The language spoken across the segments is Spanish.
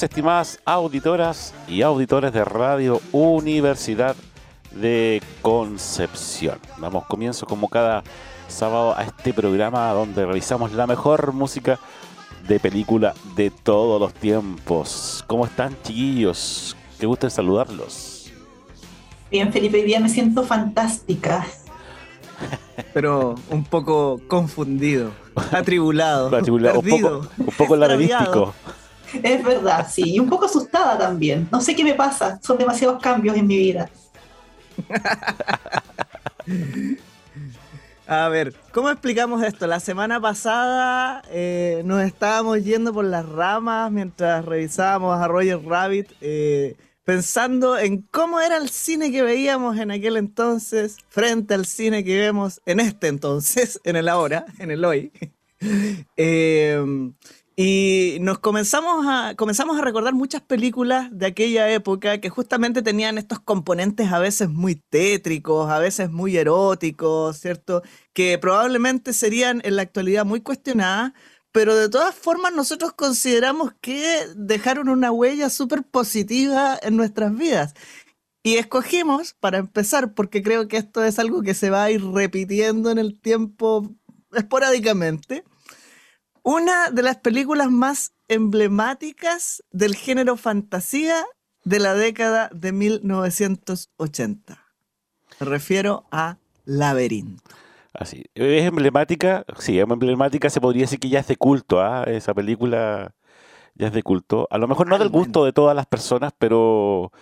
Tardes, estimadas auditoras y auditores de Radio Universidad de Concepción. Damos comienzo como cada sábado a este programa donde revisamos la mejor música de película de todos los tiempos. ¿Cómo están, chiquillos? Qué gusto saludarlos. Bien, Felipe, hoy día me siento fantástica. Pero un poco confundido, atribulado, atribulado perdido, un poco, un poco Es verdad, sí, y un poco asustada también. No sé qué me pasa, son demasiados cambios en mi vida. A ver, ¿cómo explicamos esto? La semana pasada eh, nos estábamos yendo por las ramas mientras revisábamos a Roger Rabbit, eh, pensando en cómo era el cine que veíamos en aquel entonces frente al cine que vemos en este entonces, en el ahora, en el hoy. eh, y nos comenzamos a, comenzamos a recordar muchas películas de aquella época que justamente tenían estos componentes a veces muy tétricos, a veces muy eróticos, ¿cierto? Que probablemente serían en la actualidad muy cuestionadas, pero de todas formas nosotros consideramos que dejaron una huella súper positiva en nuestras vidas. Y escogimos, para empezar, porque creo que esto es algo que se va a ir repitiendo en el tiempo esporádicamente, una de las películas más emblemáticas del género fantasía de la década de 1980. Me refiero a Laberinto. Así, es emblemática, sí, es emblemática, se podría decir que ya es de culto, ¿ah? esa película ya es de culto. A lo mejor no del gusto de todas las personas, pero,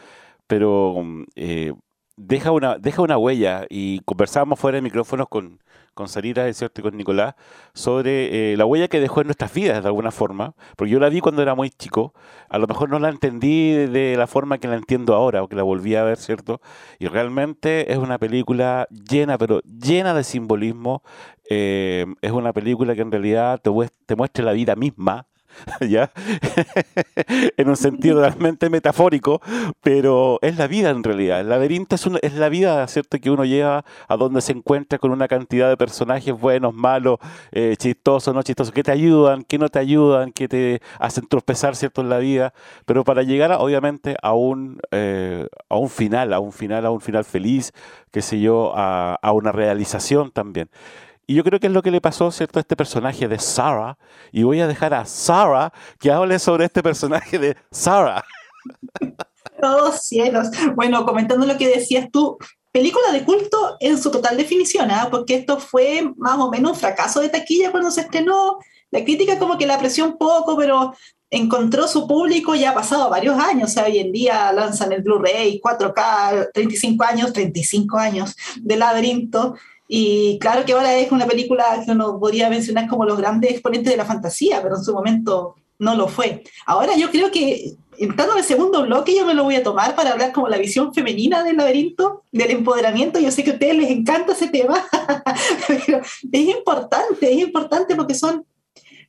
pero eh, deja, una, deja una huella y conversábamos fuera de micrófonos con, con Sarita, cierto, y con Nicolás, sobre eh, la huella que dejó en nuestras vidas de alguna forma, porque yo la vi cuando era muy chico, a lo mejor no la entendí de la forma que la entiendo ahora, o que la volví a ver, ¿cierto? Y realmente es una película llena, pero llena de simbolismo, eh, es una película que en realidad te, te muestra la vida misma, ¿ya? en un sentido realmente metafórico, pero es la vida en realidad. El laberinto es, es la vida, ¿cierto? Que uno lleva a donde se encuentra con una cantidad de personajes buenos, malos, eh, chistosos, no chistosos, que te ayudan, que no te ayudan, que te hacen tropezar, ¿cierto? En la vida, pero para llegar, obviamente, a un, eh, a un final, a un final, a un final feliz, qué sé yo, a, a una realización también. Y yo creo que es lo que le pasó, ¿cierto?, a este personaje de Sarah. Y voy a dejar a Sarah que hable sobre este personaje de Sarah. Oh, cielos. Bueno, comentando lo que decías tú, película de culto en su total definición, ¿ah? porque esto fue más o menos un fracaso de taquilla cuando se estrenó. La crítica como que la apreció un poco, pero encontró su público ya ha pasado varios años. O sea, hoy en día lanzan el Blu-ray 4K, 35 años, 35 años de laberinto. Y claro que ahora es una película que uno podría mencionar como los grandes exponentes de la fantasía, pero en su momento no lo fue. Ahora yo creo que entrando en el segundo bloque yo me lo voy a tomar para hablar como la visión femenina del laberinto, del empoderamiento. Yo sé que a ustedes les encanta ese tema, pero es importante, es importante porque son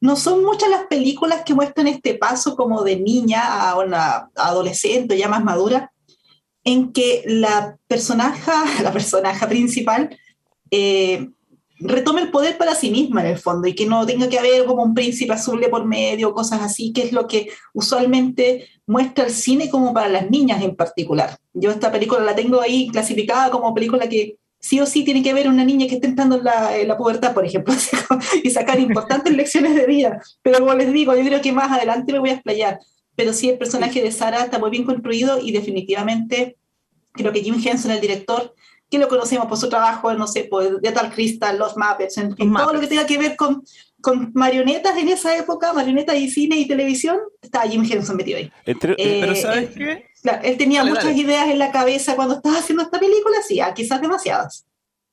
no son muchas las películas que muestran este paso como de niña a una adolescente ya más madura, en que la personaje, la personaje principal eh, retome el poder para sí misma en el fondo y que no tenga que haber como un príncipe azul de por medio, cosas así, que es lo que usualmente muestra el cine como para las niñas en particular. Yo esta película la tengo ahí clasificada como película que sí o sí tiene que ver una niña que esté entrando en la, en la pubertad, por ejemplo, y sacar importantes lecciones de vida. Pero como les digo, yo creo que más adelante me voy a explayar. Pero sí, el personaje de Sara está muy bien construido y definitivamente creo que Jim Henson, el director, que lo conocemos por su trabajo, no sé, por Tal Crystal, Los Muppets, en todo lo que tenga que ver con, con marionetas en esa época, marionetas y cine y televisión, está Jim Henson metido ahí. pero eh, ¿sabes qué? él tenía muchas ideas en la cabeza cuando estaba haciendo esta película, sí, ah, quizás demasiadas.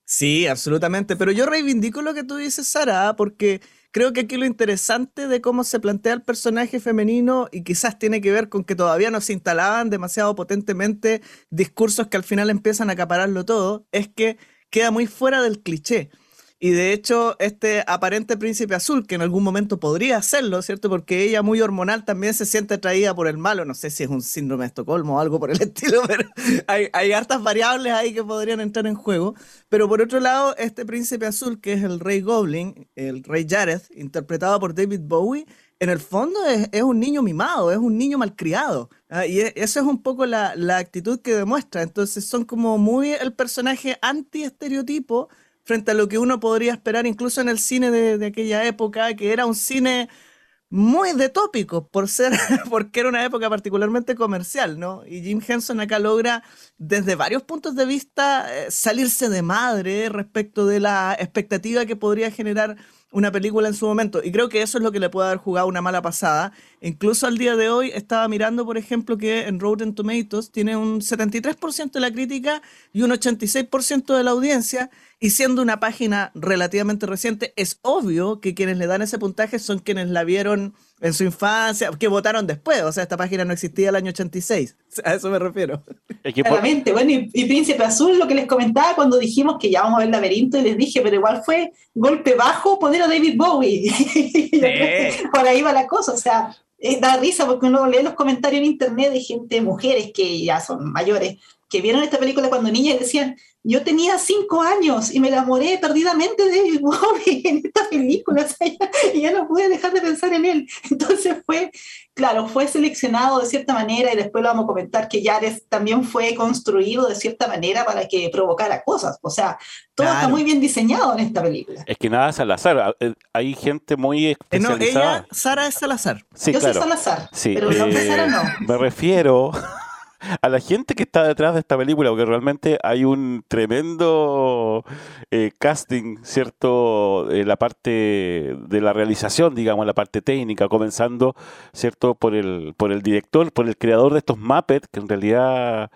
Sí, absolutamente, pero yo reivindico lo que tú dices, Sara, porque creo que aquí lo interesante de cómo se plantea el personaje femenino y quizás tiene que ver con que todavía no se instalaban demasiado potentemente discursos que al final empiezan a acapararlo todo, es que queda muy fuera del cliché. Y de hecho, este aparente príncipe azul, que en algún momento podría hacerlo, ¿cierto? Porque ella, muy hormonal, también se siente atraída por el malo. No sé si es un síndrome de Estocolmo o algo por el estilo, pero hay, hay hartas variables ahí que podrían entrar en juego. Pero por otro lado, este príncipe azul, que es el rey Goblin, el rey Jared, interpretado por David Bowie, en el fondo es, es, un niño mimado, es un niño malcriado. ¿ah? Y e, eso es un poco la, la, actitud que demuestra. Entonces son como muy el personaje anti-estereotipo frente a lo que uno podría esperar incluso en el cine de, aquella época, que era un cine muy de tópico, por ser, porque era una época particularmente comercial, ¿no? Y Jim Henson acá logra, desde varios puntos de vista, eh, salirse de madre respecto de la expectativa que podría generar una película en su momento. Y creo que eso es lo que le puede haber jugado una mala pasada. Incluso al día de hoy estaba mirando, por ejemplo, que en Rotten Tomatoes tiene un 73% de la crítica y un 86% de la audiencia. Y siendo una página relativamente reciente, es obvio que quienes le dan ese puntaje son quienes la vieron en su infancia, que votaron después. O sea, esta página no existía el año 86. A eso me refiero. Claramente. Bueno, y, Príncipe Azul, lo que les comentaba cuando dijimos que ya vamos a ver laberinto, y les dije, pero igual fue golpe bajo poner a David Bowie. Por ahí va la cosa. O sea, eh, da risa porque uno lee los comentarios en internet de gente, mujeres que ya son mayores, que vieron esta película cuando niñas y decían, yo tenía cinco años y me enamoré perdidamente de David Bowie en esta película, y ya no pude dejar de pensar en él. Entonces fue, claro, fue seleccionado de cierta manera y después lo vamos a comentar que Yares también fue construido de cierta manera para que provocara cosas. O sea, todo está muy bien diseñado en esta película. Es que nada es Salazar, eh, hay gente muy eh, especializada. No, ella, Sara es Salazar. Sí, yo soy Salazar, pero el nombre Sara no. Me refiero a la gente que está detrás de esta película, porque realmente hay un tremendo eh, casting, ¿cierto? En la parte de la realización, digamos, la parte técnica, comenzando, ¿cierto? Por el, por el director, por el creador de estos Muppets, que en realidad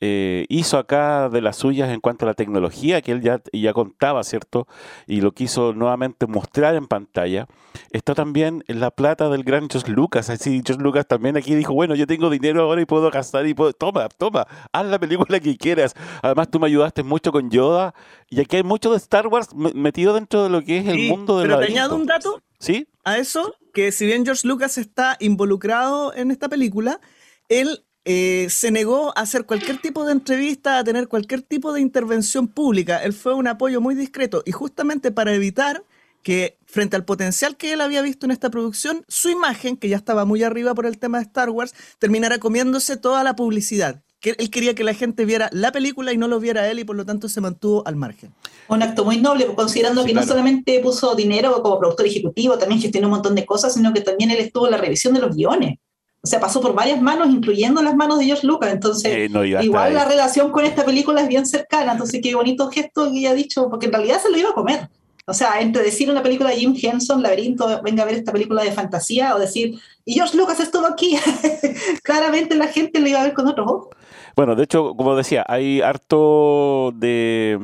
eh, hizo acá de las suyas en cuanto a la tecnología que él ya, ya contaba, ¿cierto? Y lo quiso nuevamente mostrar en pantalla. Está también en la plata del gran George Lucas. Así, George Lucas también aquí dijo, bueno, yo tengo dinero ahora y puedo gastar y puedo... Toma, toma, haz la película que quieras. Además, tú me ayudaste mucho con Yoda. Y aquí hay mucho de Star Wars metido dentro de lo que es el mundo de la... Pero te añado un dato. ¿Sí? A eso, que si bien George Lucas está involucrado en esta película, él eh, se negó a hacer cualquier tipo de entrevista, a tener cualquier tipo de intervención pública. Él fue un apoyo muy discreto y justamente para evitar que frente al potencial que él había visto en esta producción, su imagen, que ya estaba muy arriba por el tema de Star Wars, terminara comiéndose toda la publicidad. Que él quería que la gente viera la película y no lo viera él y por lo tanto se mantuvo al margen. Un acto muy noble, considerando que no solamente puso dinero como productor ejecutivo, también gestionó un montón de cosas, sino que también él estuvo en la revisión de los guiones o sea, pasó por varias manos, incluyendo las manos de George Lucas. Entonces, eh, igual la relación con esta película es bien cercana. Entonces, qué bonito gesto que ella ha dicho, porque en realidad se lo iba a comer. O sea, entre decir una película de Jim Henson, Laberinto, venga a ver esta película de fantasía, o decir, y George Lucas estuvo aquí, claramente la gente lo iba a ver con otros ojos. Bueno, de hecho, como decía, hay harto de,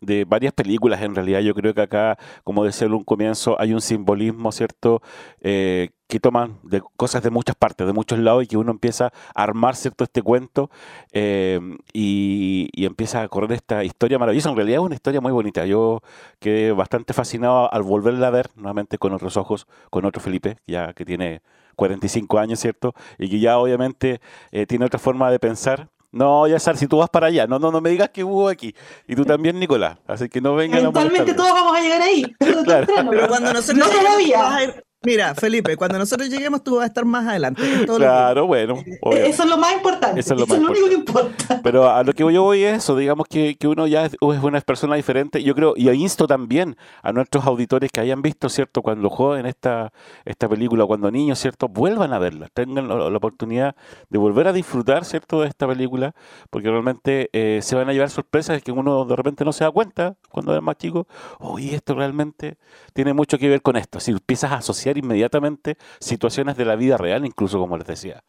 de varias películas en realidad. Yo creo que acá, como decía en un comienzo, hay un simbolismo, ¿cierto? Eh, que toman de cosas de muchas partes, de muchos lados, y que uno empieza a armar, ¿cierto? Este cuento eh, y, empieza a correr esta historia maravillosa. En realidad es una historia muy bonita. Yo quedé bastante fascinado al volverla a ver nuevamente con otros ojos, con otro Felipe, ya que tiene 45 años, ¿cierto? Y que ya obviamente eh, tiene otra forma de pensar No, ya sabes, si tú vas para allá, no, no, no me digas que hubo aquí. Y tú también, Nicolás. Así que no vengan a Eventualmente molestarme. todos vamos a llegar ahí. pero Claro. Pero cuando nosotros No lleguemos, todavía. Mira, Felipe, cuando nosotros lleguemos tú vas a estar más adelante. Es todo lo que- Claro, bueno. obvio. Eso es lo más importante. Eso Eso es es lo único que importa. Pero a lo que yo voy es eso, digamos que, que uno ya es, es una persona diferente. Yo creo, y insto también a nuestros auditores que hayan visto, ¿cierto? Cuando joven esta, esta película, cuando niños, ¿cierto? Vuelvan a verla, tengan la, la oportunidad de volver a disfrutar, ¿cierto? De esta película, porque realmente eh, se van a llevar sorpresas que uno de repente no se da cuenta cuando es más chico. Oye, esto realmente tiene mucho que ver con esto. Si empiezas a asociar inmediatamente situaciones de la vida real, incluso como les decía.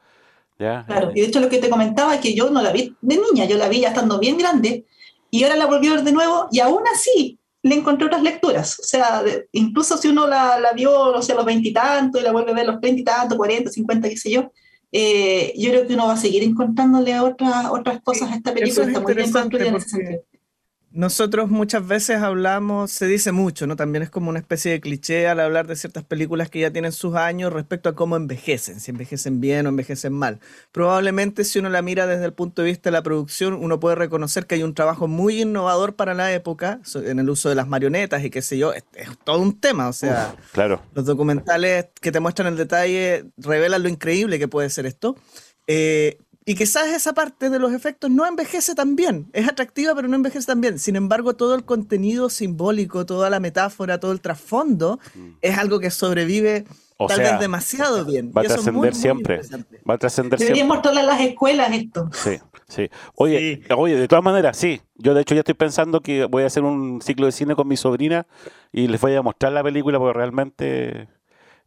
¿Ya? Claro, y de hecho lo que te comentaba es que yo no la vi de niña, yo la vi ya estando bien grande y ahora la volví a ver de nuevo y aún así le encontré otras lecturas. O sea, de- incluso si uno la, la vio, no sé, a los veintitantos y, la vuelve a ver a los treinta y tantos, cuarenta, cincuenta, qué sé yo, eh, yo creo que uno va a seguir encontrándole otras, otras cosas a esta Eso película. es Está muy bien construida en ese sentido. Nosotros muchas veces hablamos, se dice mucho, ¿no? También es como una especie de cliché al hablar de ciertas películas que ya tienen sus años respecto a cómo envejecen, si envejecen bien o envejecen mal. Probablemente si uno la mira desde el punto de vista de la producción, uno puede reconocer que hay un trabajo muy innovador para la época en el uso de las marionetas y qué sé yo, es, es todo un tema, o sea... Claro. Los documentales que te muestran el detalle revelan lo increíble que puede ser esto. Eh, y quizás esa parte de los efectos no envejece tan bien. Es atractiva, pero no envejece tan bien. Sin embargo, todo el contenido simbólico, toda la metáfora, todo el trasfondo es algo que sobrevive Mm. O tal sea, vez demasiado bien. Va a trascender siempre. Va a trascender siempre. mostrarle a las escuelas esto. Sí, sí. Oye, oye, de todas maneras, sí. Yo de hecho ya estoy pensando que voy a hacer un ciclo de cine con mi sobrina y les voy a mostrar la película porque realmente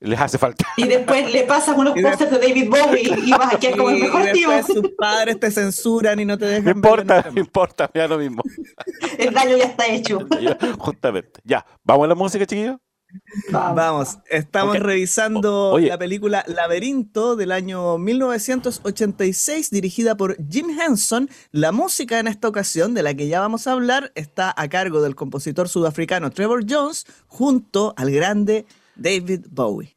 les hace falta. Y después le pasas unos pósters de David Bowie y vas a quedar como el mejor y tío. sus padres te censuran y no te dejan No verla importa, no más. importa, me da lo mismo. El daño ya está hecho. Ya, Justamente. Ya, ¿vamos a la música, chiquillos? Vamos. Vamos, estamos revisando O- la película Laberinto del año 1986, dirigida por Jim Henson. La música en esta ocasión, de la que ya vamos a hablar, está a cargo del compositor sudafricano Trevor Jones, junto al grande David Bowie.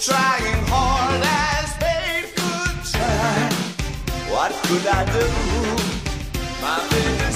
trying hard as they could try. What could I do, my baby?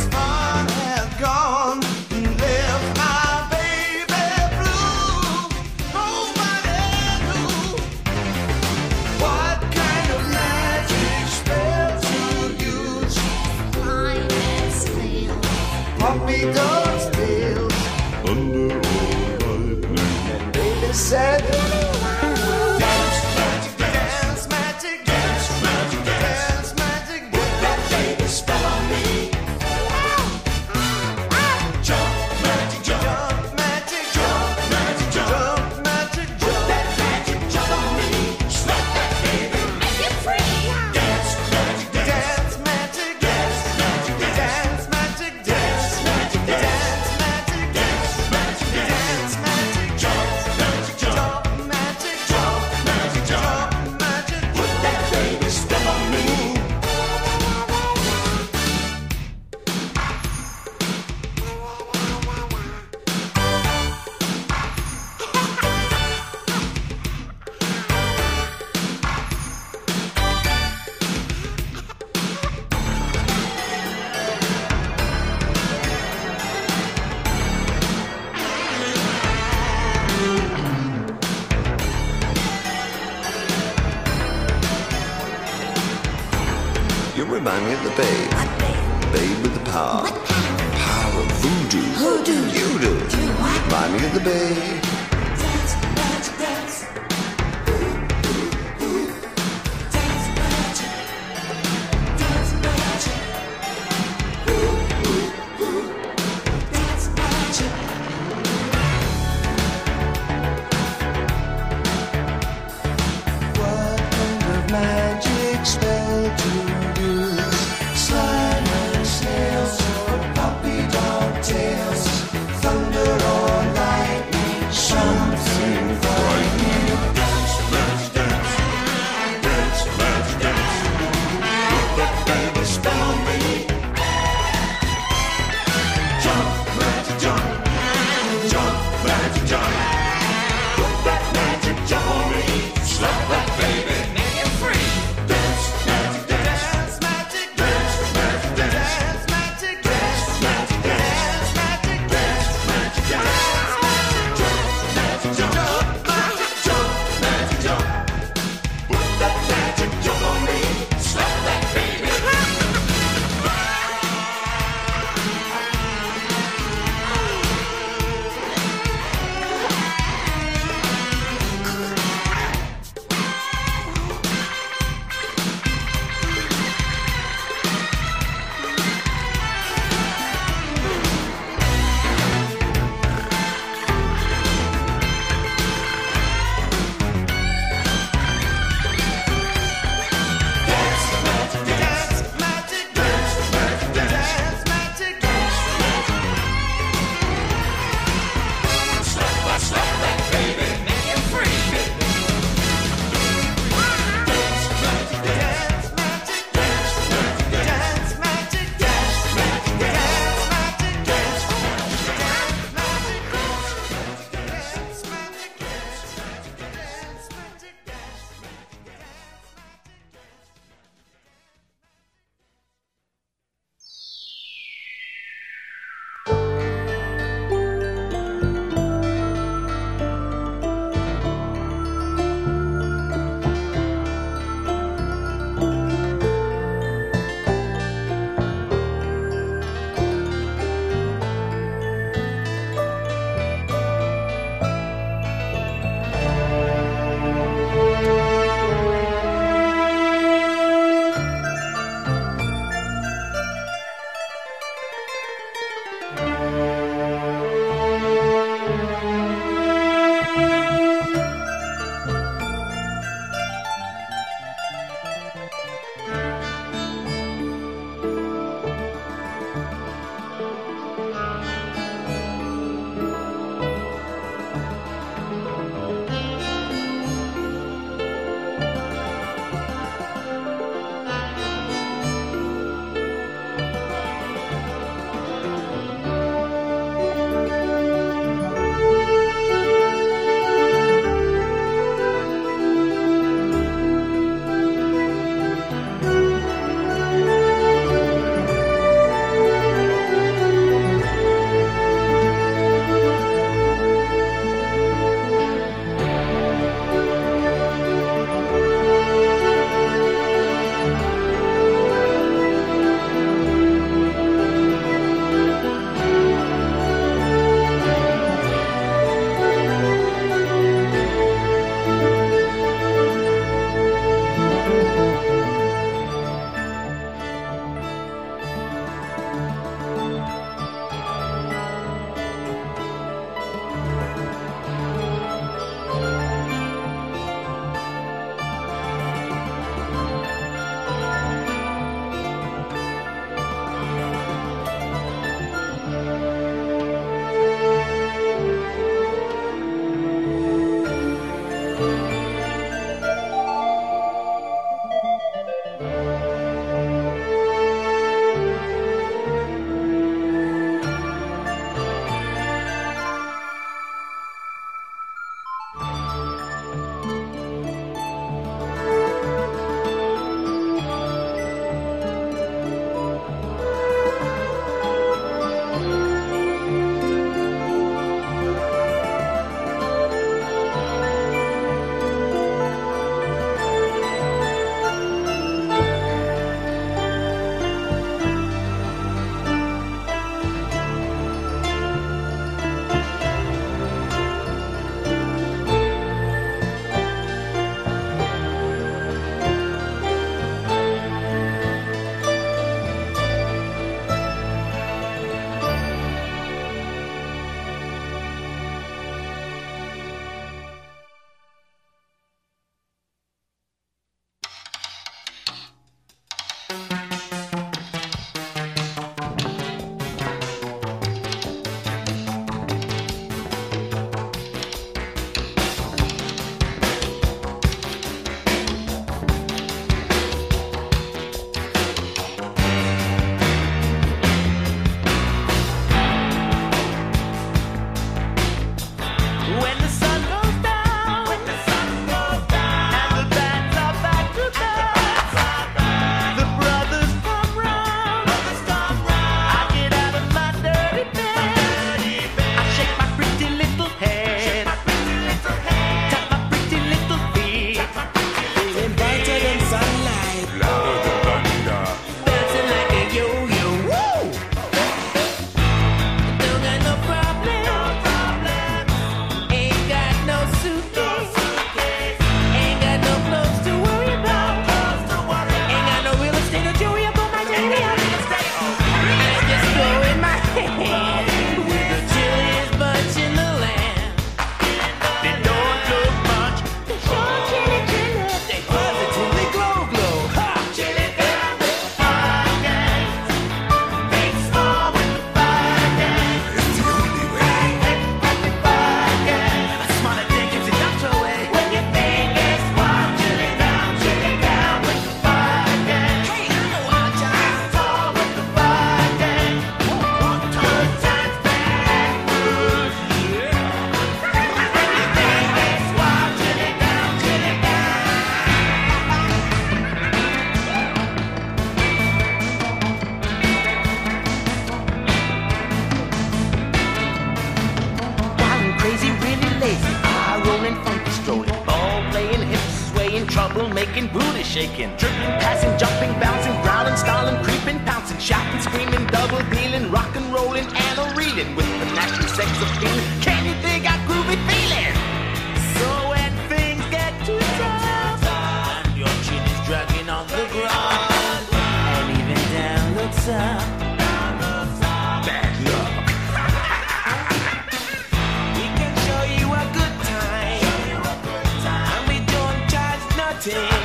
tempting.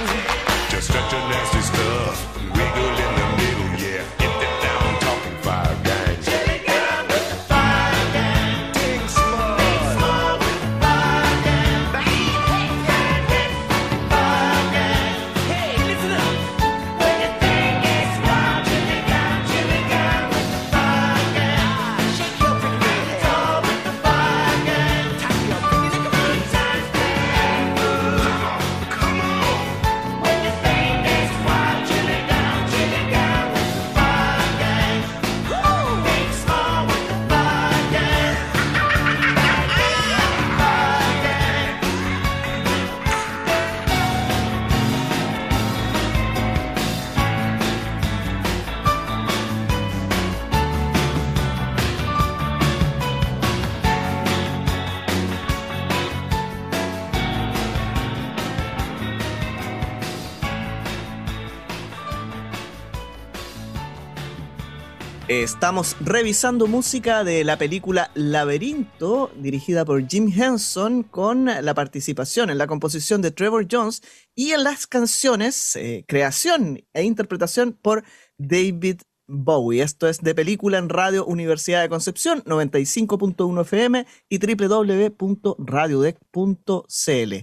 estamos revisando música de la película Laberinto, dirigida por Jim Henson, con la participación en la composición de Trevor Jones y en las canciones, eh, creación e interpretación por David Bowie. Esto es de película en Radio Universidad de Concepción, 95.1 FM y www.radiodec.cl.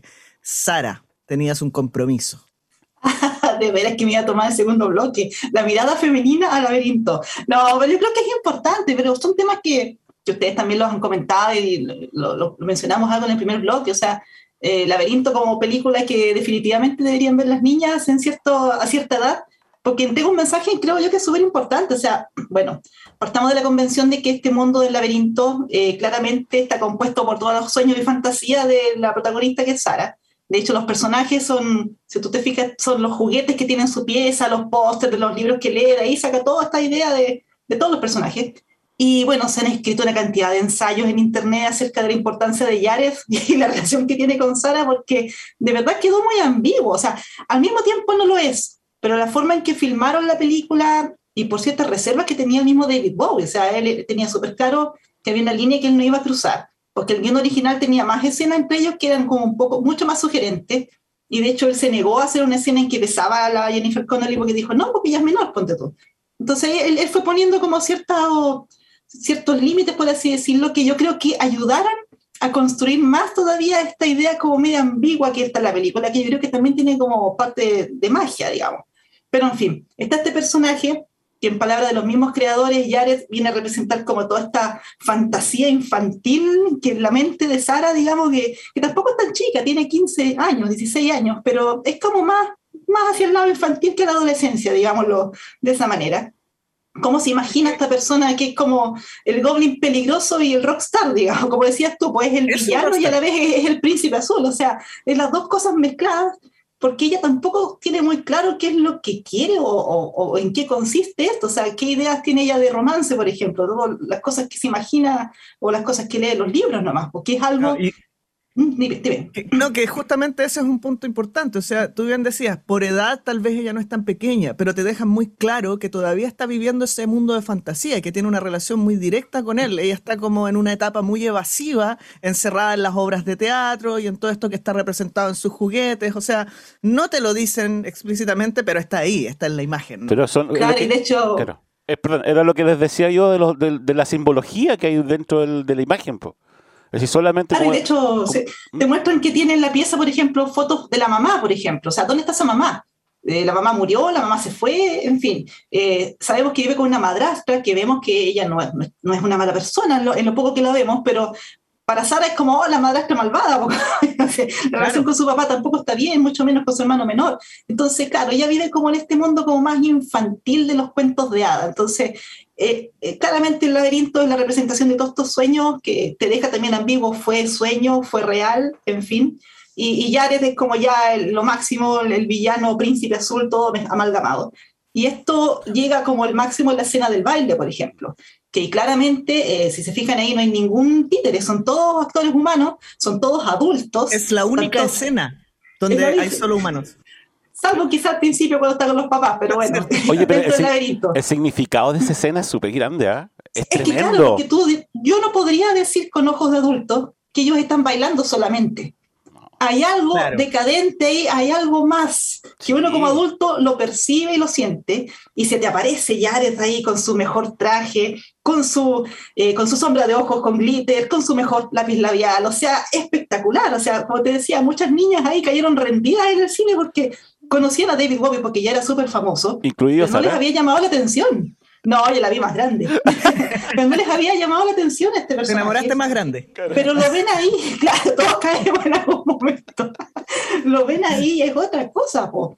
Sara, tenías un compromiso. de veras que me iba a tomar el segundo bloque. La mirada femenina al laberinto. No, pero yo creo que es importante, pero son temas que, que ustedes también los han comentado y lo, lo- lo mencionamos algo en el primer bloque. O sea, eh, Laberinto como película que definitivamente deberían ver las niñas en cierto, a cierta edad, porque entrega un mensaje creo yo que es súper importante. O sea, bueno, partamos de la convención de que este mundo del laberinto eh, claramente está compuesto por todos los sueños y fantasía de la protagonista que es Sara. De hecho, los personajes son, si tú te fijas, son los juguetes que tienen su pieza, los pósters de los libros que lee, de ahí saca toda esta idea de, todos los personajes. Y bueno, se han escrito una cantidad de ensayos en internet acerca de la importancia de Yared y la relación que tiene con Sara, porque de verdad quedó muy ambiguo. O sea, al mismo tiempo no lo es, pero la forma en que filmaron la película y por ciertas reservas que tenía el mismo David Bowie, o sea, él tenía súper claro que había una línea que él no iba a cruzar, porque el guion original tenía más escenas entre ellos que eran como un poco, mucho más sugerentes, y de hecho él se negó a hacer una escena en que besaba a la Jennifer Connelly porque dijo, no, porque ella es menor, ponte tú. Entonces él, él fue poniendo como cierta, ciertos límites, por así decirlo, que yo creo que ayudaron a construir más todavía esta idea como media ambigua que está la película, que yo creo que también tiene como parte de magia, digamos. Pero en fin, está este personaje que en palabras de los mismos creadores, Jared viene a representar como toda esta fantasía infantil que en la mente de Sara, digamos, que, que tampoco es tan chica, tiene 15 años, 16 años, pero es como más, más hacia el lado infantil que la adolescencia, digámoslo de esa manera. ¿Cómo se imagina esta persona que es como el goblin peligroso y el rockstar, digamos? Como decías tú, pues es el Es villano y a la vez es, es el príncipe azul, o sea, es las dos cosas mezcladas porque ella tampoco tiene muy claro qué es lo que quiere o, o- en qué consiste esto, o sea, qué ideas tiene ella de romance, por ejemplo, todo las cosas que se imagina o las cosas que lee en los libros nomás, porque es algo... No, Mm, dime, dime. que- no, que justamente ese es un punto importante. O sea, tú bien decías, por edad tal vez ella no es tan pequeña, pero te dejan muy claro que todavía está viviendo ese mundo de fantasía, que tiene una relación muy directa con él. Ella está como en una etapa muy evasiva, encerrada en las obras de teatro y en todo esto que está representado en sus juguetes. O sea, no te lo dicen explícitamente, pero está ahí, está en la imagen. ¿no? Pero son. Claro, lo que- y de hecho, claro. Eh, perdón, era lo que les decía yo de, los- de, de la simbología que hay dentro del- de la imagen. po. Es decir, solamente. Claro, y como- de hecho, se- te muestran que tiene en la pieza, por ejemplo, fotos de la mamá, por ejemplo. O sea, ¿dónde está esa mamá? Eh, la mamá murió, la mamá se fue, en fin. Eh, sabemos que vive con una madrastra, que vemos que ella no es, no es- una mala persona en lo, en lo poco que la vemos, pero para Sara es como, oh, la madrastra malvada. porque, la relación con su papá tampoco está bien, mucho menos con su hermano menor. Entonces, claro, ella vive como en este mundo como más infantil de los cuentos de hadas. Entonces, eh, eh, claramente el laberinto es la representación de todos estos sueños que te deja también ambiguo, fue sueño, fue real, en fin. Y, y Jared es como ya el- lo máximo, el, el villano, príncipe azul, todo amalgamado. Y esto llega como el máximo en la escena del baile, por ejemplo, que claramente, eh, si se fijan ahí, no hay ningún títere, son todos actores humanos, son todos adultos. Es la única Tanto- escena Es donde hay solo humanos. Salvo quizás al principio cuando está con los papás, pero bueno, Oye, pero laberinto. El significado de esa escena es súper grande, ¿ah? Es, Es que claro, tremendo. porque tú, yo no podría decir con ojos de adulto que ellos están bailando solamente. Hay algo Claro. decadente ahí, hay algo más que uno Sí. como adulto lo percibe y lo siente, y se te aparece Jared ahí con su mejor traje, con su, eh, con su sombra de ojos con glitter, con su mejor lápiz labial, o sea, espectacular. O sea, como te decía, muchas niñas ahí cayeron rendidas en el cine porque conocían a David Bowie porque ya era súper famoso, Incluido pero no les había llamado la atención. No, yo la vi más grande. pero no les había llamado la atención a este Te personaje. enamoraste más grande. Pero lo ven ahí, claro, todos caemos en algún momento. lo ven ahí y es otra cosa, po.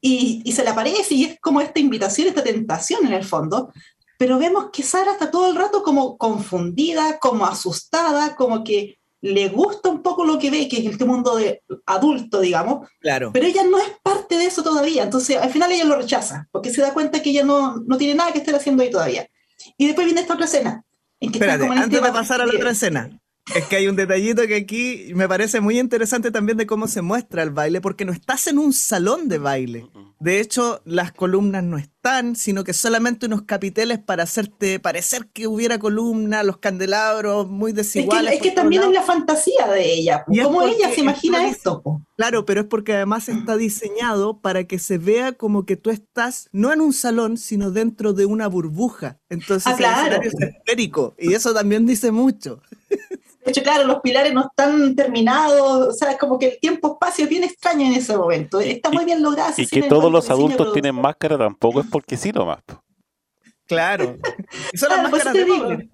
Y, y se le aparece y es como esta invitación, esta tentación en el fondo. Pero vemos que Sara está todo el rato como confundida, como asustada, como que le gusta un poco lo que ve, que es este mundo de adulto, digamos, Claro. pero ella no es parte de eso todavía. Entonces, al final ella lo rechaza, porque se da cuenta que ella no, no tiene nada que estar haciendo ahí todavía. Y después viene esta otra escena. En que Espérate, como en antes de pasar a la otra escena, es que hay un detallito que aquí me parece muy interesante también de cómo se muestra el baile, porque no estás en un salón de baile. De hecho, las columnas no están, sino que solamente unos capiteles para hacerte parecer que hubiera columna, los candelabros muy Es que, desiguales. es que por todos también es lados. la fantasía de ella. es ¿Cómo ella se imagina está esto? Claro, pero es porque además está diseñado para que se vea como que tú estás no en un salón, sino dentro de una burbuja. Entonces Ah, claro. el escenario es esférico y eso también dice mucho. hecho, claro, los pilares no están terminados, o sea, es como que el tiempo-espacio es bien extraño en ese momento. Está muy bien logrado. Y que todos los adultos tienen máscara tampoco es porque sí nomás. Claro. Son Claro, las por eso máscaras de.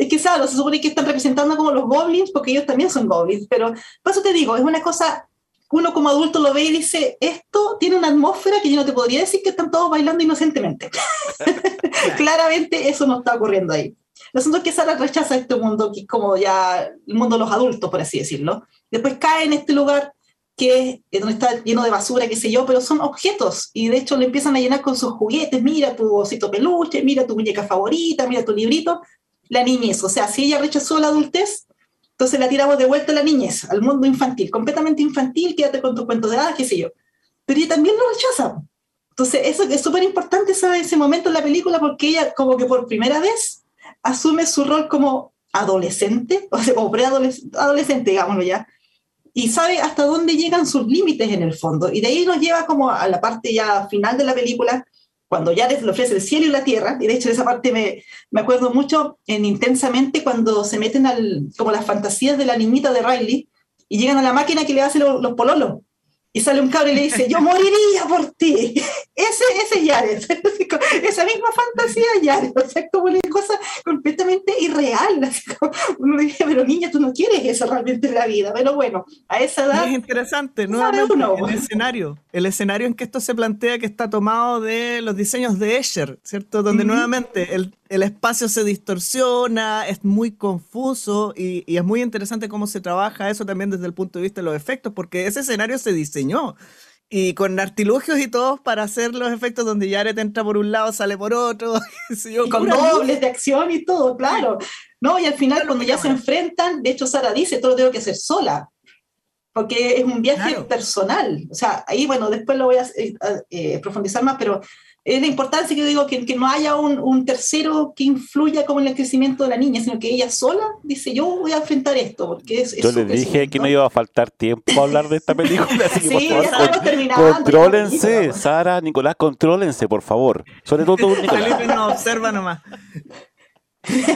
Es que, claro, se supone que están representando como los goblins, porque ellos también son goblins, pero por eso te digo, es una cosa, uno como adulto lo ve y dice, esto tiene una atmósfera que yo no te podría decir que están todos bailando inocentemente. Claramente eso no está ocurriendo ahí. El asunto es que Sara rechaza este mundo, que es como ya el mundo de los adultos, por así decirlo. Después cae en este lugar que es donde está lleno de basura, qué sé yo, pero son objetos y de hecho le empiezan a llenar con sus juguetes, mira tu osito peluche, mira tu muñeca favorita, mira tu librito, la niñez, o sea, si ella rechazó la adultez, entonces la tiramos de vuelta a la niñez, al mundo infantil, completamente infantil, quédate con tus cuentos de hadas, qué sé yo. Pero ella también lo rechaza. Entonces, eso es súper importante ese momento en la película porque ella como que por primera vez asume su rol como adolescente, o sea, como preadolescente, digámoslo ya, y sabe hasta dónde llegan sus límites en el fondo. Y de ahí nos lleva como a la parte ya final de la película, cuando ya le ofrece el cielo y la tierra, y de hecho esa parte me, me acuerdo mucho en Intensamente cuando se meten al, como las fantasías de la niñita de Riley y llegan a la máquina que le hace los, los pololos. Y sale un cabro y le dice, yo moriría por ti. Ese, ese Jared. Esa misma fantasía Jared. O sea, como una cosa completamente irreal. Como uno dice, pero niña, tú no quieres eso realmente en la vida. Pero bueno, a esa edad... Es interesante, nuevamente, uno. el escenario. El escenario en que esto se plantea que está tomado de los diseños de Escher, ¿cierto? Donde Ujú. nuevamente el, el espacio se distorsiona, es muy confuso y, y es muy interesante cómo se trabaja eso también desde el punto de vista de los efectos, porque ese escenario se Y con artilugios y todos para hacer los efectos donde Jared entra por un lado, sale por otro. y con dobles de acción y todo, claro. No, y al final cuando ya se enfrentan, de hecho Sara dice, todo lo tengo que hacer sola, porque es un viaje Claro. personal. O sea, ahí, bueno, después lo voy a eh, eh, profundizar más, pero es la importancia que yo digo que, que no haya un, un tercero que influya como en el crecimiento de la niña, sino que ella sola dice, yo voy a enfrentar esto, porque es... Yo les dije que no iba a faltar tiempo para hablar de esta película, así que Sí, por favor, contrólense. Sara, Nicolás, contrólense, por favor. Sobre todo. Felipe nos observa nomás.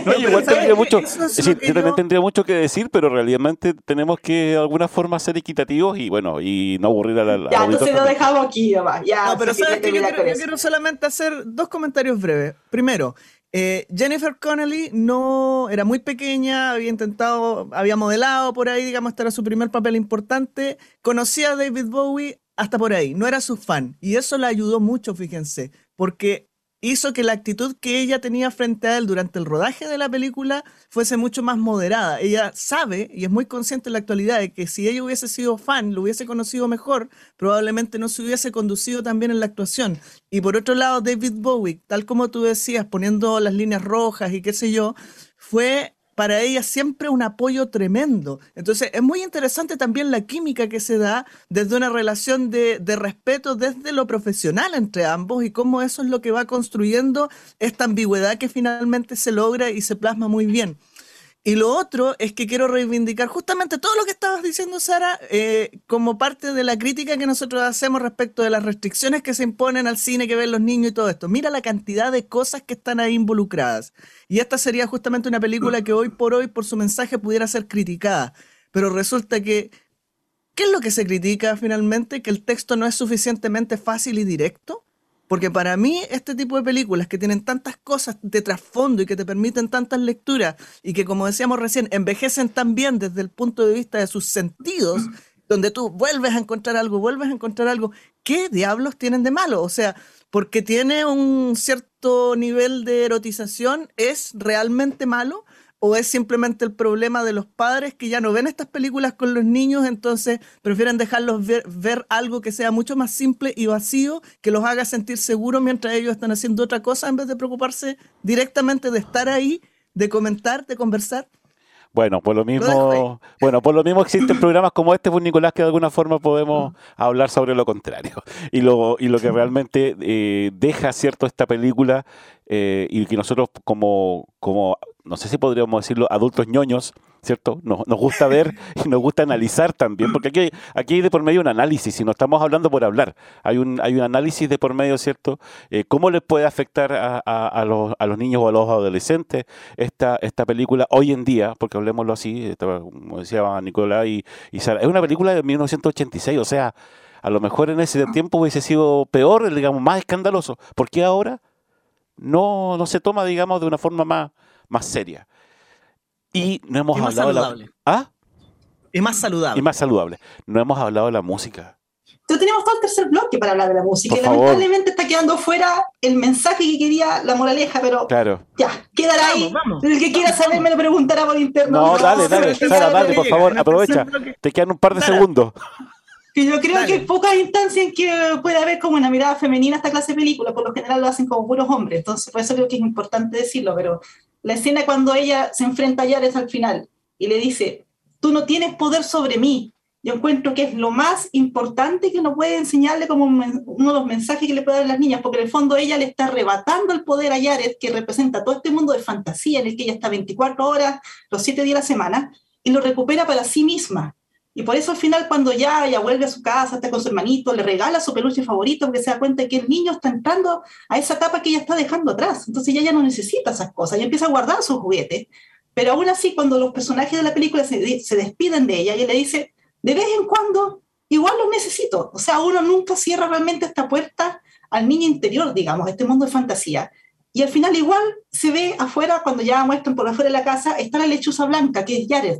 No, yo igual ¿sabes tendría mucho, es decir, yo también yo- tendría mucho que decir, pero realmente tenemos que de alguna forma ser equitativos y bueno, y no aburrir a la, Ya, entonces lo dejamos aquí, nomás. Ya, No, pero sabes que yo quiero, yo quiero solamente hacer dos comentarios breves. Primero, eh, Jennifer Connelly no era muy pequeña, había intentado, había modelado por ahí, digamos, este era su primer papel importante. Conocía a David Bowie hasta por ahí, no era su fan. Y eso la ayudó mucho, fíjense, porque hizo que la actitud que ella tenía frente a él durante el rodaje de la película fuese mucho más moderada. Ella sabe y es muy consciente en la actualidad de que si ella hubiese sido fan, lo hubiese conocido mejor, probablemente no se hubiese conducido tan bien en la actuación. Y por otro lado, David Bowie, tal como tú decías, poniendo las líneas rojas y qué sé yo, fue para ella siempre un apoyo tremendo. Entonces es muy interesante también la química que se da desde una relación de, respeto desde lo profesional entre ambos y cómo eso es lo que va construyendo esta ambigüedad que finalmente se logra y se plasma muy bien. Y lo otro es que quiero reivindicar justamente todo lo que estabas diciendo, Sara, eh, como parte de la crítica que nosotros hacemos respecto de las restricciones que se imponen al cine que ven los niños y todo esto. Mira la cantidad de cosas que están ahí involucradas. Y esta sería justamente una película que hoy por hoy, por su mensaje, pudiera ser criticada. Pero resulta que, ¿qué es lo que se critica finalmente? Que el texto no es suficientemente fácil y directo. Porque para mí este tipo de películas que tienen tantas cosas de trasfondo y que te permiten tantas lecturas y que como decíamos recién envejecen tan bien desde el punto de vista de sus sentidos, donde tú vuelves a encontrar algo, vuelves a encontrar algo, ¿qué diablos tienen de malo? O sea, porque tiene un cierto nivel de erotización, ¿es realmente malo? ¿O es simplemente el problema de los padres que ya no ven estas películas con los niños, entonces prefieren dejarlos ver, ver algo que sea mucho más simple y vacío, que los haga sentir seguros mientras ellos están haciendo otra cosa en vez de preocuparse directamente de estar ahí, de comentar, de conversar? Bueno, por lo mismo, bueno, por lo mismo existen programas como este, pues Nicolás, que de alguna forma podemos hablar sobre lo contrario. Y lo, y lo que realmente eh, deja cierto esta película, eh, y que nosotros como, como, no sé si podríamos decirlo, adultos ñoños, ¿cierto? Nos, nos gusta ver y nos gusta analizar también, porque aquí, hay- aquí hay de por medio un análisis, y no estamos hablando por hablar, hay un, hay un análisis de por medio, ¿cierto? Eh, ¿Cómo les puede afectar a, a- a los, a los niños o a los adolescentes esta, esta película hoy en día? Porque hablemoslo así, esta- como decía Nicolás y, y Sara, es una película de 1986, o sea, a lo mejor en ese tiempo hubiese sido peor, digamos, más escandaloso. ¿Por qué ahora no, no se toma, digamos, de una forma más, más seria? Y no hemos más hablado de la... saludable. ¿Ah? Es más saludable. Y más saludable. No hemos hablado de la música. Entonces tenemos todo el tercer bloque para hablar de la música. Por y favor. lamentablemente está quedando fuera el mensaje que quería la moraleja, pero Claro. ya, quedará ahí. Vamos, vamos. El que quiera saber me lo preguntará por interno. No, dale, dale, Sara, dale, por favor, aprovecha. Te quedan un par de Sara. segundos. Que yo creo Dale. que hay pocas instancias en que puede haber como una mirada femenina esta clase de películas, por lo general lo hacen como puros hombres, entonces por eso creo que es importante decirlo, pero la escena cuando ella se enfrenta a Yares al final y le dice, tú no tienes poder sobre mí, yo encuentro que es lo más importante que uno puede enseñarle como uno de los mensajes que le puede dar a las niñas, porque en el fondo ella le está arrebatando el poder a Yares, que representa todo este mundo de fantasía en el que ella está 24 horas, los 7 días a la semana, y lo recupera para sí misma. Y por eso al final cuando ya ella vuelve a su casa, está con su hermanito, le regala su peluche favorito porque se da cuenta que el niño está entrando a esa etapa que ella está dejando atrás. Entonces ella no necesita esas cosas, ella empieza a guardar sus juguetes. Pero aún así cuando los personajes de la película se, despiden de ella, ella le dice, de vez en cuando igual los necesito. O sea, uno nunca cierra realmente esta puerta al niño interior, digamos, este mundo de fantasía. Y al final igual se ve afuera, cuando ya muestran por afuera de la casa, está la lechuza blanca, que es Jared,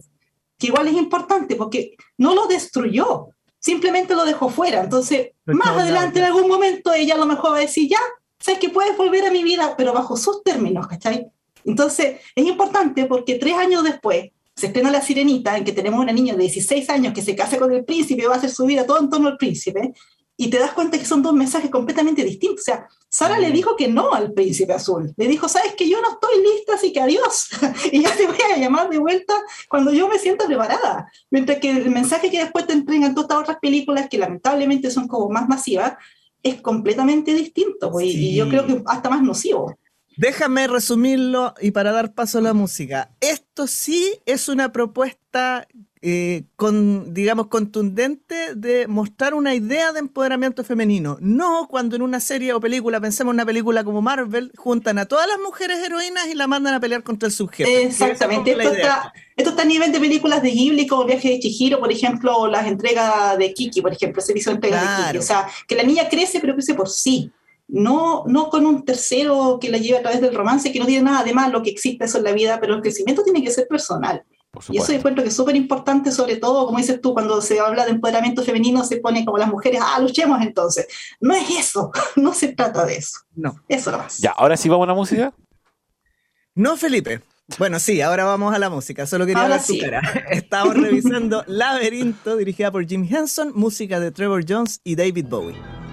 que igual es importante porque no lo destruyó, simplemente lo dejó fuera. Entonces, Lo más adelante, en algún momento, ella a lo mejor va a decir, ya, sabes que puedes volver a mi vida, pero bajo sus términos, ¿cachai? Entonces, es importante porque tres años después se estrena La Sirenita, en que tenemos una niña de 16 años que se casa con el príncipe va a hacer su vida todo en torno al príncipe, y te das cuenta que son dos mensajes completamente distintos. O sea, Sara le dijo que no al príncipe azul. Le dijo, sabes que yo no estoy lista, así que adiós. y ya te voy a llamar de vuelta cuando yo me sienta preparada. Mientras que el mensaje que después te entregan todas estas otras películas, que lamentablemente son como más masivas, es completamente distinto. pues, Sí. Y yo creo que hasta más nocivo. Déjame resumirlo y para dar paso a la música. Esto sí es una propuesta, eh, con, digamos, contundente de mostrar una idea de empoderamiento femenino. No cuando en una serie o película, pensemos en una película como Marvel, juntan a todas las mujeres heroínas y la mandan a pelear contra el subjefe. Exactamente. Es Esto está, esto está a nivel de películas de Ghibli como Viaje de Chihiro, por ejemplo, o las entregas de Kiki, por ejemplo, el servicio de entregas de Claro. Kiki. O sea, que la niña crece, pero crece por sí. No, no con un tercero que la lleve a través del romance, que no tiene nada de malo, que existe eso en la vida, pero el crecimiento tiene que ser personal. Y eso encuentro que es súper importante, sobre todo, como dices tú, cuando se habla de empoderamiento femenino, se pone como las mujeres, ah, luchemos entonces. No es eso, no se trata de eso. No. Eso nomás. Ya, ahora sí vamos a la música. No, Felipe. Bueno, sí, ahora vamos a la música. Solo quería Ahora ver tu sí. cara. Estamos revisando Laberinto, dirigida por Jim Henson, música de Trevor Jones y David Bowie.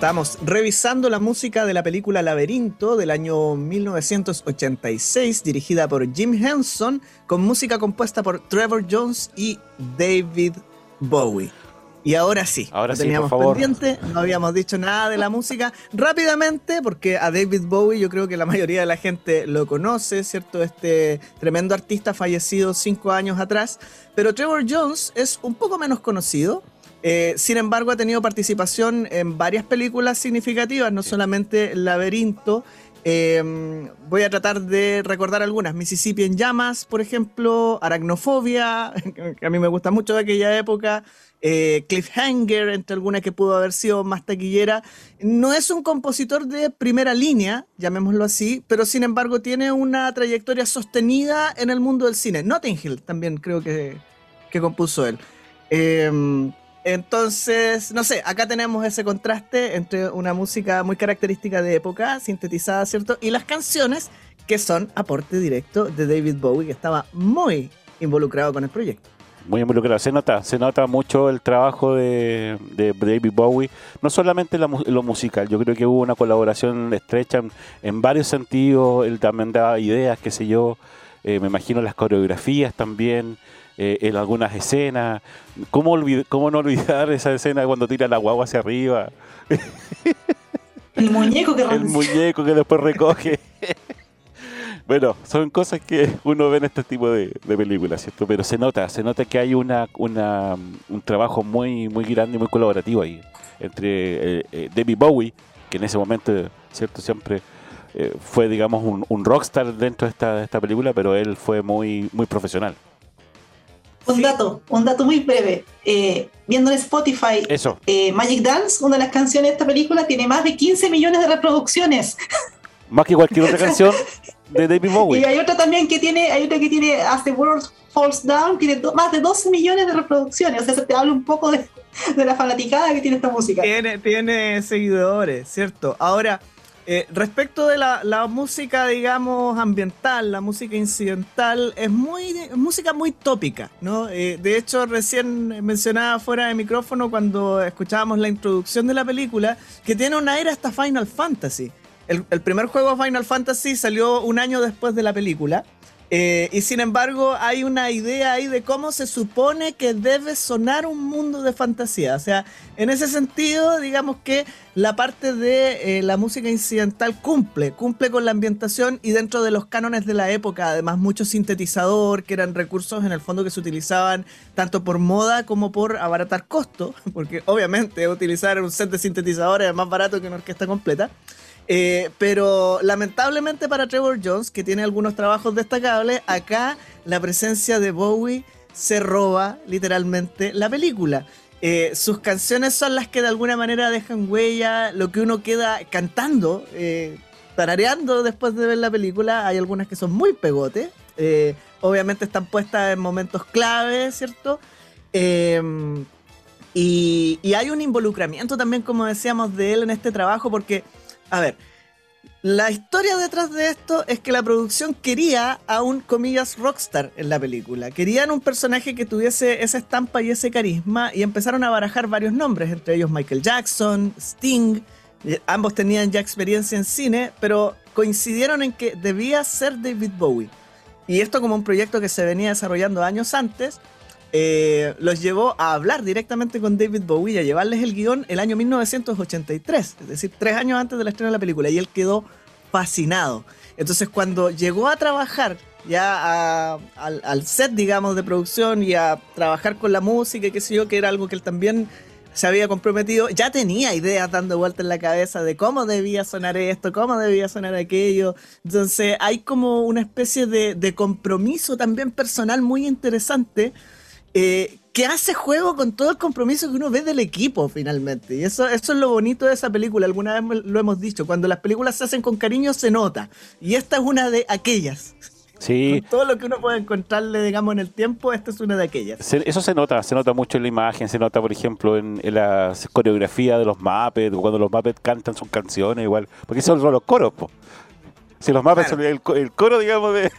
Estamos revisando la música de la película Laberinto del año 1986, dirigida por Jim Henson, con música compuesta por Trevor Jones y David Bowie. Y ahora sí, Ahora sí, teníamos por favor. pendiente, no habíamos dicho nada de la música. Rápidamente, porque a David Bowie yo creo que la mayoría de la gente lo conoce, ¿cierto? Este tremendo artista fallecido cinco años atrás. Pero Trevor Jones es un poco menos conocido. Eh, sin embargo, ha tenido participación en varias películas significativas, no solamente Laberinto. Eh, voy a tratar de recordar algunas. Mississippi en llamas, por ejemplo, Aracnofobia, que a mí me gusta mucho de aquella época. eh, Cliffhanger, entre algunas que pudo haber sido más taquillera. No es un compositor de primera línea, llamémoslo así, pero sin embargo tiene una trayectoria sostenida en el mundo del cine. Notting Hill también creo que, que compuso él. Eh, entonces, no sé, acá tenemos ese contraste entre una música muy característica de época, sintetizada, ¿cierto? Y las canciones que son aporte directo de David Bowie, que estaba muy involucrado con el proyecto. muy involucrado. Se nota, se nota mucho el trabajo de, David Bowie, no solamente en la lo musical, yo creo que hubo una colaboración estrecha en, en varios sentidos, él también daba ideas, qué sé yo, eh, me imagino las coreografías también, eh, en algunas escenas. ¿Cómo, ¿Cómo no olvidar esa escena cuando tira la guagua hacia arriba? El muñeco que el muñeco que después recoge. bueno, son cosas que uno ve en este tipo de, de películas, ¿cierto? Pero se nota, se nota que hay una, una un trabajo muy, muy grande y muy colaborativo ahí entre eh, eh, David Bowie, que en ese momento, ¿cierto? Siempre eh, fue, digamos, un, un rockstar dentro de esta, de esta película, pero él fue muy, muy profesional. Un dato, un dato muy breve. Eh, viendo en Spotify, Eso, eh, Magic Dance, una de las canciones de esta película, tiene más de 15 millones de reproducciones. más que cualquier otra canción de David Y Bowie. hay otra también que tiene, hay otra que tiene As the World Falls Down, tiene do- más de 12 millones de reproducciones. O sea, se te habla un poco de, de la fanaticada que tiene esta música. Tiene, tiene seguidores, ¿cierto? Ahora, eh, respecto de la, música, digamos, ambiental, la música incidental, es muy música muy tópica, ¿no? Eh, de hecho, recién mencionaba fuera de micrófono cuando escuchábamos la introducción de la película, que tiene un aire hasta Final Fantasy. El, el primer juego Final Fantasy salió un año después de la película. Eh, y sin embargo, hay una idea ahí de cómo se supone que debe sonar un mundo de fantasía. O sea, en ese sentido, digamos que la parte de eh, la música incidental cumple, cumple con la ambientación y dentro de los cánones de la época, además mucho sintetizador, que eran recursos en el fondo que se utilizaban tanto por moda como por abaratar costo, porque obviamente utilizar un set de sintetizadores es más barato que una orquesta completa. Eh, pero lamentablemente para Trevor Jones, que tiene algunos trabajos destacables, acá la presencia de Bowie se roba literalmente la película. Eh, sus canciones son las que de alguna manera dejan huella, lo que uno queda cantando, eh, tarareando después de ver la película. Hay algunas que son muy pegotes, eh, obviamente están puestas en momentos clave, ¿cierto? Eh, y, y hay un involucramiento también, como decíamos, de él en este trabajo, porque, a ver, la historia detrás de esto es que la producción quería a un, comillas, rockstar en la película. Querían un personaje que tuviese esa estampa y ese carisma y empezaron a barajar varios nombres, entre ellos Michael Jackson, Sting. Eh, Ambos tenían ya experiencia en cine, pero coincidieron en que debía ser David Bowie. Y esto como un proyecto que se venía desarrollando años antes, eh, los llevó a hablar directamente con David Bowie y a llevarles el guion el año 1983, es decir, tres años antes del estreno de la película, y él quedó fascinado. Entonces cuando llegó a trabajar ya a- al, al set, digamos, de producción y a trabajar con la música qué sé yo, que era algo que él también se había comprometido, ya tenía ideas dando vueltas en la cabeza de cómo debía sonar esto, cómo debía sonar aquello. Entonces hay como una especie de, de compromiso también personal muy interesante eh, que hace juego con todo el compromiso que uno ve del equipo finalmente. Y eso, eso es lo bonito de esa película, alguna vez lo hemos dicho, cuando las películas se hacen con cariño se nota. Y esta es una de aquellas. sí. Con todo lo que uno puede encontrarle, digamos, en el tiempo, esta es una de aquellas. Se- eso se nota, se nota mucho en la imagen, se nota, por ejemplo, en, en la coreografía de los Muppets, cuando los Muppets cantan sus canciones, igual, porque son los coros, po. Si los Muppets son el, el coro, digamos, de,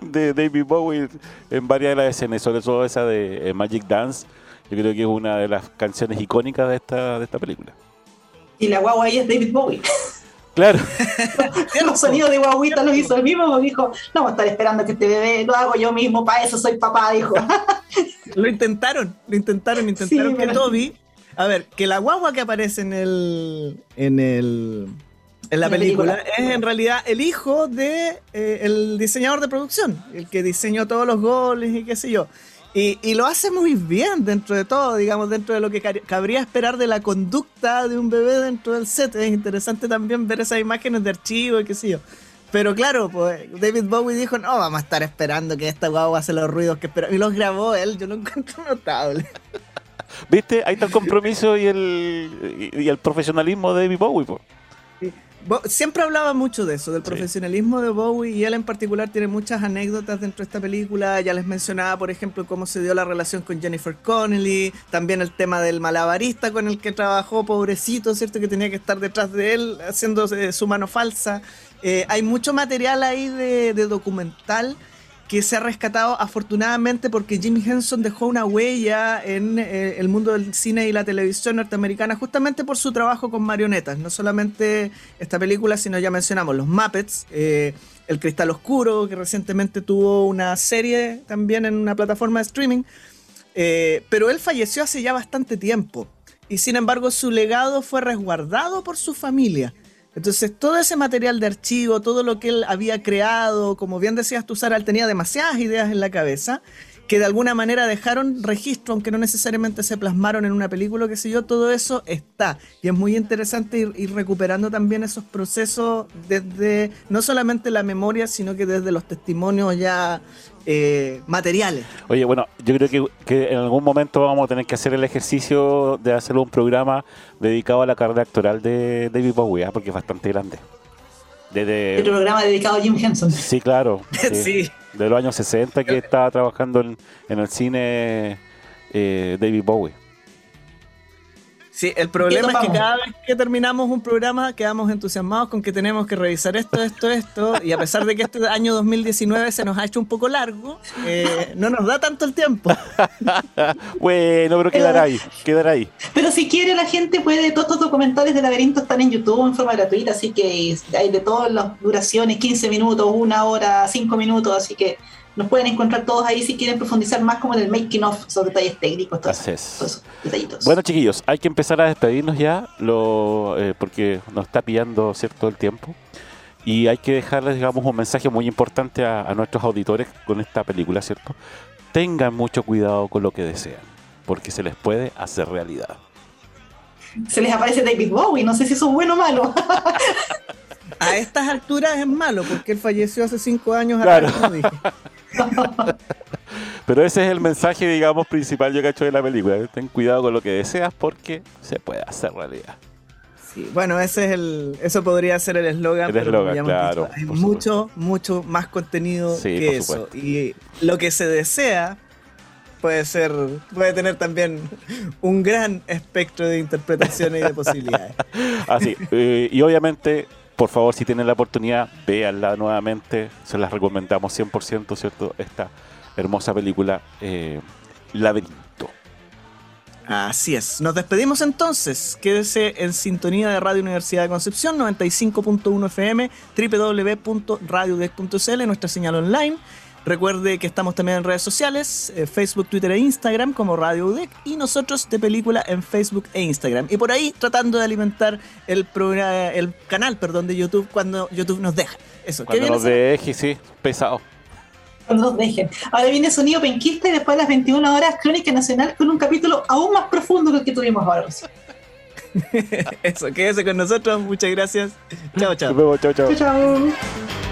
de David Bowie en varias de las escenas, sobre todo esa de eh, Magic Dance, yo creo que es una de las canciones icónicas de esta, de esta película. Y la guagua ahí es David Bowie. Claro, Los sonidos de guaguita los hizo él mismo, porque dijo, no voy a estar esperando que este bebé lo hago yo mismo, para eso soy papá, dijo. Lo intentaron, lo intentaron, intentaron Sí, que Toby. A ver, que la guagua que aparece en el. en el. En la La película, película. es en realidad el hijo de eh, el diseñador de producción, el que diseñó todos los goles y qué sé yo. Y, y lo hace muy bien dentro de todo, digamos, dentro de lo que cabría esperar de la conducta de un bebé dentro del set. Es interesante también ver esas imágenes de archivo y qué sé yo. Pero claro, pues David Bowie dijo, no, vamos a estar esperando que esta guagua hace los ruidos que esperamos. Y los grabó él, yo lo encuentro notable. ¿viste? Ahí está el compromiso y el, y, y el profesionalismo de David Bowie, po. Bo- Siempre hablaba mucho de eso, del Sí. profesionalismo de Bowie y él en particular tiene muchas anécdotas dentro de esta película. Ya les mencionaba, por ejemplo, cómo se dio la relación con Jennifer Connelly, también el tema del malabarista con el que trabajó, pobrecito, ¿cierto? Que tenía que estar detrás de él haciendo eh, su mano falsa. Eh, hay mucho material ahí de, de documental que se ha rescatado afortunadamente porque Jimmy Henson dejó una huella en eh, el mundo del cine y la televisión norteamericana justamente por su trabajo con marionetas. No solamente esta película, sino ya mencionamos los Muppets, eh, El Cristal Oscuro, que recientemente tuvo una serie también en una plataforma de streaming. Eh, pero él falleció hace ya bastante tiempo y sin embargo su legado fue resguardado por su familia. Entonces, todo ese material de archivo, todo lo que él había creado, como bien decías tú, Sara, él tenía demasiadas ideas en la cabeza que de alguna manera dejaron registro, aunque no necesariamente se plasmaron en una película, qué sé yo, todo eso está. Y es muy interesante ir, recuperando también esos procesos desde no solamente la memoria, sino que desde los testimonios ya eh, materiales. Oye, bueno, yo creo que, que en algún momento vamos a tener que hacer el ejercicio de hacer un programa dedicado a la carrera actoral de David Bowie, ¿ah? porque es bastante grande. Desde, El programa dedicado a Jim Henson. Sí, claro. Sí. De los años 60 que estaba trabajando en, en el cine eh, David Bowie. Sí, el problema es que cada vez que terminamos un programa quedamos entusiasmados con que tenemos que revisar esto, esto, esto, y a pesar de que este año 2019 se nos ha hecho un poco largo, eh, no nos da tanto el tiempo. Bueno, pero quedará ahí, quedará ahí. Pero si quiere la gente puede, todos estos documentales de laberinto están en YouTube en forma gratuita, así que hay de todas las duraciones, 15 minutos, una hora, 5 minutos, así que nos pueden encontrar todos ahí si quieren profundizar más como en el making of, esos detalles técnicos, todos esos, es. todos esos detallitos. Bueno, chiquillos, hay que empezar a despedirnos ya, lo, eh, porque nos está pillando cierto el tiempo. Y hay que dejarles, digamos, un mensaje muy importante a, a nuestros auditores con esta película, ¿cierto? Tengan mucho cuidado con lo que desean, porque se les puede hacer realidad. Se les aparece David Bowie, no sé si eso es bueno o malo. A estas alturas es malo, porque él falleció hace cinco años. Claro. Pero ese es el mensaje, digamos, principal yo cacho de la película. Ten cuidado con lo que deseas porque se puede hacer realidad. Sí, bueno, ese es el, eso podría ser el eslogan. El eslogan, claro, dicho, hay mucho, mucho más contenido Sí, que eso. supuesto. Y lo que se desea puede ser, puede tener también un gran espectro de interpretaciones y de posibilidades. Así, eh, y obviamente, por favor, si tienen la oportunidad, véanla nuevamente. Se las recomendamos 100%, ¿cierto? Esta hermosa película, eh, Laberinto. Así es. Nos despedimos entonces. Quédese en sintonía de Radio Universidad de Concepción, 95.1 FM, www.radiodec.cl, nuestra señal online. Recuerde que estamos también en redes sociales, eh, Facebook, Twitter e Instagram como Radio UDEC y nosotros de película en Facebook e Instagram. Y por ahí tratando de alimentar el, programa, el canal perdón, de YouTube cuando YouTube nos deja. Eso. ¿Qué Cuando nos deje, sí, pesado. Cuando nos dejen. Ahora viene Sonido Penquista y después a las 21 horas Crónica Nacional con un capítulo aún más profundo que el que tuvimos ahora. Eso, quédese con nosotros. Muchas gracias. Chao, chao. Nos vemos, chao, chao. Chao, chao.